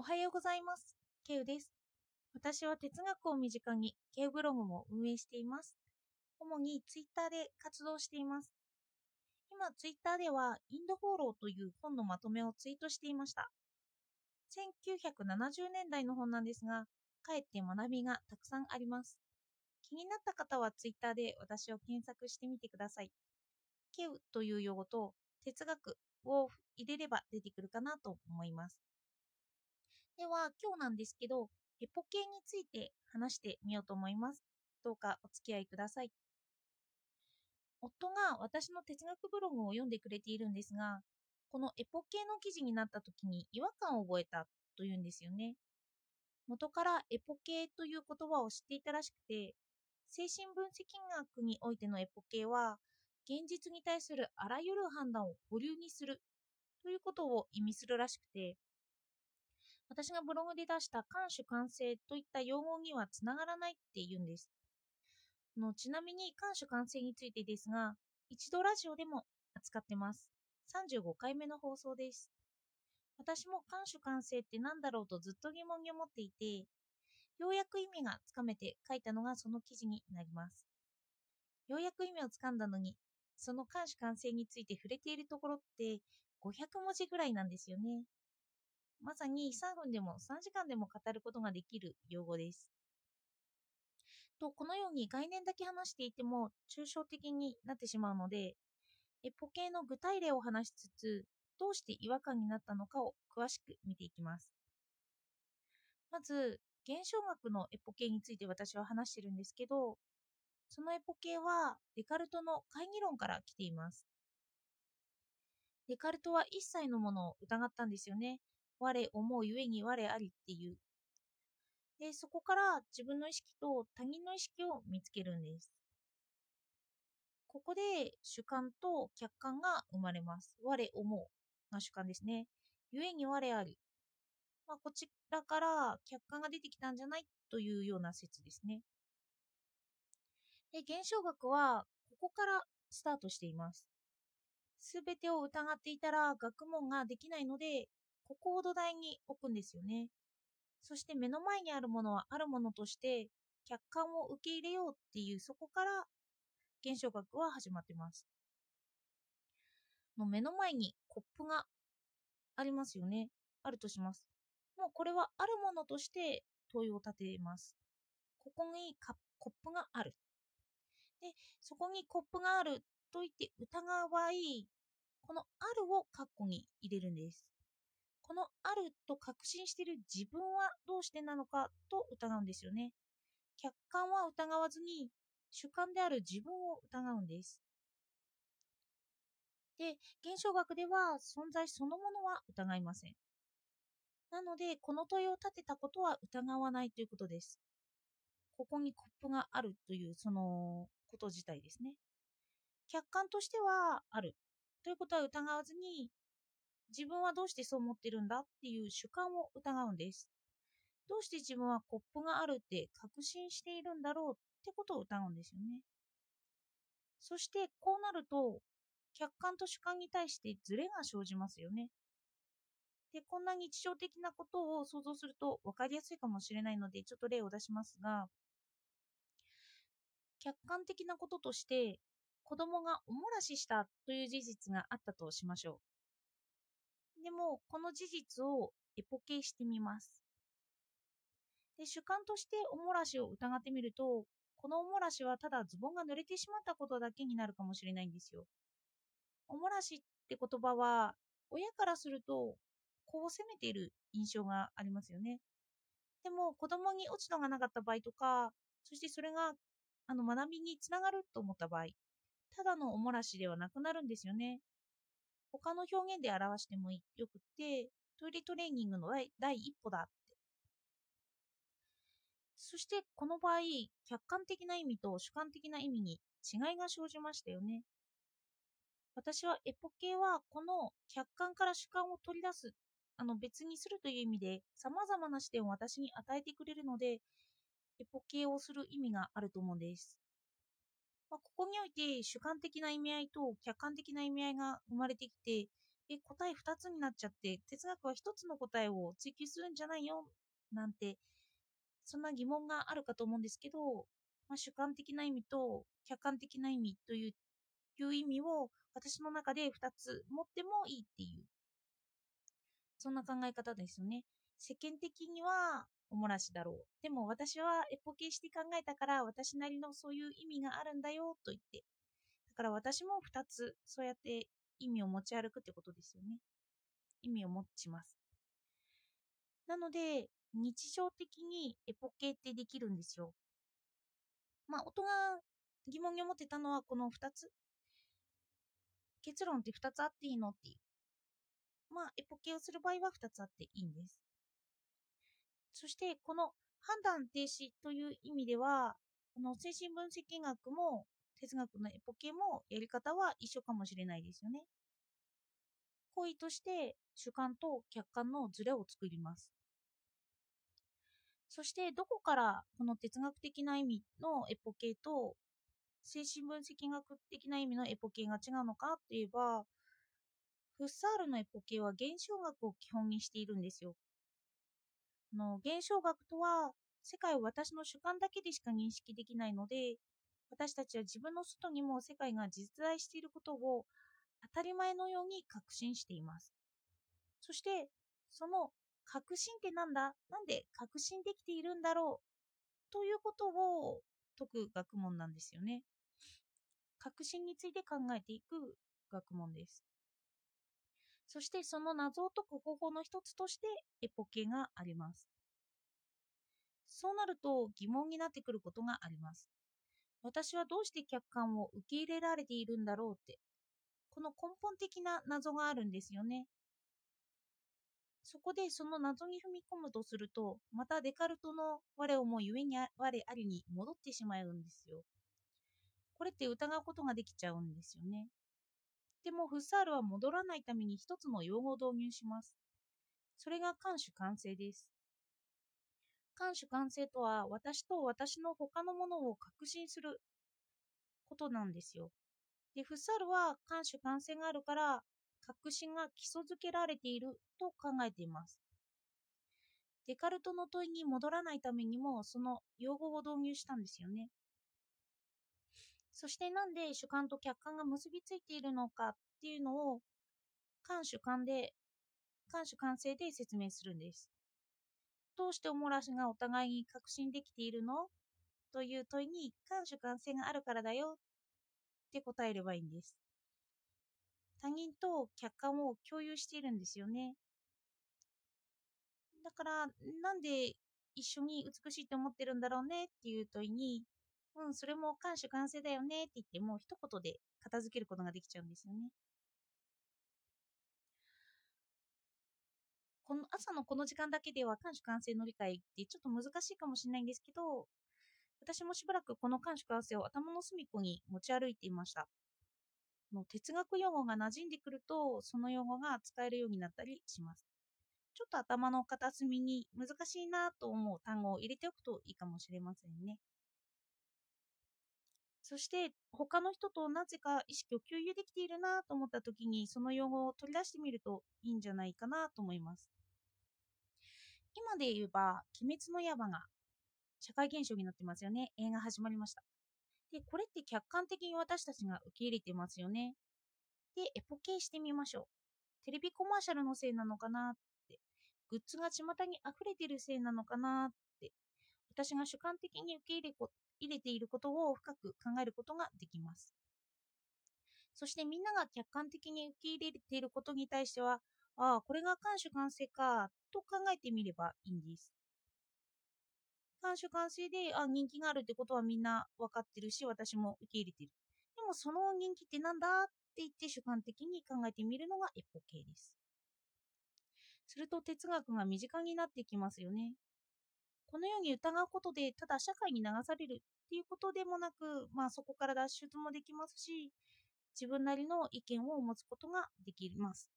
おはようございます。ケウです。私は哲学を身近にケウブログも運営しています。主にツイッターで活動しています。今、ツイッターではインドフォローという本のまとめをツイートしていました。1970年代の本なんですが、かえって学びがたくさんあります。気になった方はツイッターで私を検索してみてください。ケウという用語と哲学を入れれば出てくるかなと思います。では今日なんですけど、エポ系について話してみようと思います。どうかお付き合いください。夫が私の哲学ブログを読んでくれているんですが、このエポ系の記事になった時に違和感を覚えたというんですよね。元からエポ系という言葉を知っていたらしくて、精神分析学においてのエポ系は、現実に対するあらゆる判断を保留にするということを意味するらしくて、私がブログで出した監守完成といった用語にはつながらないって言うんです。のちなみに監守完成についてですが、一度ラジオでも扱ってます。35回目の放送です。私も監守完成って何だろうとずっと疑問に思っていて、ようやく意味がつかめて書いたのがその記事になります。ようやく意味をつかんだのに、その監守完成について触れているところって500文字ぐらいなんですよね。まさに3分でも3時間でも語ることができる用語です。と、このように概念だけ話していても抽象的になってしまうので、エポ系の具体例を話しつつ、どうして違和感になったのかを詳しく見ていきます。まず、現象学のエポ系について私は話してるんですけど、そのエポ系はデカルトの懐疑論から来ています。デカルトは一切のものを疑ったんですよね。我思うゆえに我ありっていう。で、そこから自分の意識と他人の意識を見つけるんです。ここで主観と客観が生まれます。我思うが主観ですね。ゆえに我あり。まあ、こちらから客観が出てきたんじゃないというような説ですね。で、現象学はここからスタートしています。すべてを疑っていたら学問ができないので、ここを土台に置くんですよね。そして目の前にあるものはあるものとして客観を受け入れようっていうそこから現象学は始まってます。の目の前にコップがありますよね。あるとします。もうこれはあるものとして問いを立てます。ここにコップがある。で、そこにコップがあると言って疑う場合、このあるをカッコに入れるんです。このあると確信している自分はどうしてなのかと疑うんですよね。客観は疑わずに主観である自分を疑うんです。で、現象学では存在そのものは疑いません。なので、この問いを立てたことは疑わないということです。ここにコップがあるというそのこと自体ですね。客観としてはあるということは疑わずに自分はどうしてそう思ってるんだっていう主観を疑うんです。どうして自分はコップがあるって確信しているんだろうってことを疑うんですよね。そしてこうなると客観と主観に対してズレが生じますよね。で、こんな日常的なことを想像すると分かりやすいかもしれないのでちょっと例を出しますが、客観的なこととして子供がおもらししたという事実があったとしましょう。でも、この事実をエポケしてみます。で主観としておもらしを疑ってみると、このおもらしはただズボンが濡れてしまったことだけになるかもしれないんですよ。おもらしって言葉は、親からすると、こう責めている印象がありますよね。でも、子供に落ち度がなかった場合とか、そしてそれがあの学びにつながると思った場合、ただのおもらしではなくなるんですよね。他の表現で表してもよくて、トイレトレーニングの第一歩だって。そしてこの場合、客観的な意味と主観的な意味に違いが生じましたよね。私はエポ系はこの客観から主観を取り出す、あの別にするという意味で様々な視点を私に与えてくれるので、エポ系をする意味があると思うんです。まあ、ここにおいて主観的な意味合いと客観的な意味合いが生まれてきて、え、答え2つになっちゃって、哲学は1つの答えを追求するんじゃないよ、なんて、そんな疑問があるかと思うんですけど、まあ、主観的な意味と客観的な意味といういう意味を私の中で2つ持ってもいいっていう、そんな考え方ですよね。世間的にはおもらしだろう。でも私はエポケして考えたから私なりのそういう意味があるんだよと言って。だから私も2つそうやって意味を持ち歩くってことですよね。意味を持ちます。なので、日常的にエポケってできるんですよ。まあ、夫が疑問に思ってたのはこの2つ。結論って2つあっていいのっていう。まあ、エポケをする場合は2つあっていいんです。そして、この判断停止という意味では、この精神分析学も哲学のエポケもやり方は一緒かもしれないですよね。行為として主観と客観のズレを作ります。そしてどこからこの哲学的な意味のエポケと精神分析学的な意味のエポケが違うのかといえばフッサールのエポケは現象学を基本にしているんですよ。の現象学とは世界を私の主観だけでしか認識できないので私たちは自分の外にも世界が実在していることを当たり前のように確信しています。そして、その確信ってなんだ？なんで確信できているんだろう？ということを解く学問なんですよね。確信について考えていく学問です。そしてその謎を解く方法の一つとしてエポケがあります。そうなると疑問になってくることがあります。私はどうして客観を受け入れられているんだろうって、この根本的な謎があるんですよね。そこでその謎に踏み込むとすると、またデカルトの我をもゆえに我ありに戻ってしまうんですよ。これって疑うことができちゃうんですよね。でもフッサールは戻らないために一つの用語を導入します。それが監主完成です。感主観性とは私と私の他のものを確信することなんですよ。で、フッサールは感主観性があるから確信が基礎づけられていると考えています。デカルトの問いに戻らないためにもその用語を導入したんですよね。そしてなんで主観と客観が結びついているのかっていうのを感主観で、感主観性で説明するんです。どうしておもらしがお互いに確信できているのという問いに感主観性があるからだよって答えればいいんです。他人と客観を共有しているんですよね。だから、なんで一緒に美しいと思ってるんだろうねっていう問いに、うん、それも感主観性だよねって言ってもう一言で片付けることができちゃうんですよね。この朝のこの時間だけでは感主観性の理解ってちょっと難しいかもしれないんですけど、私もしばらくこの感主観性を頭の隅っこに持ち歩いていました。の哲学用語が馴染んでくると、その用語が使えるようになったりします。ちょっと頭の片隅に難しいなと思う単語を入れておくといいかもしれませんね。そして他の人となぜか意識を共有できているなと思った時にその用語を取り出してみるといいんじゃないかなと思います。今で言えば、鬼滅の刃が社会現象になってますよね。映画始まりました。で、これって客観的に私たちが受け入れてますよね。で、エポケしてみましょう。テレビコマーシャルのせいなのかなって、グッズが巷に溢れてるせいなのかなって、私が主観的に受け入れ入れていることを深く考えることができます。そしてみんなが客観的に受け入れていることに対しては、ああ、これが監主完成か、と考えてみればいいんです。監主完成で、あ、人気があるってことはみんな分かってるし、私も受け入れてる。でもその人気ってなんだって言って主観的に考えてみるのがエポ系です。すると哲学が身近になってきますよね。このように疑うことで、ただ社会に流されるっていうことでもなく、まあそこから脱出もできますし、自分なりの意見を持つことができます。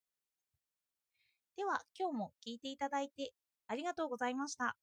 では、今日も聞いていただいてありがとうございました。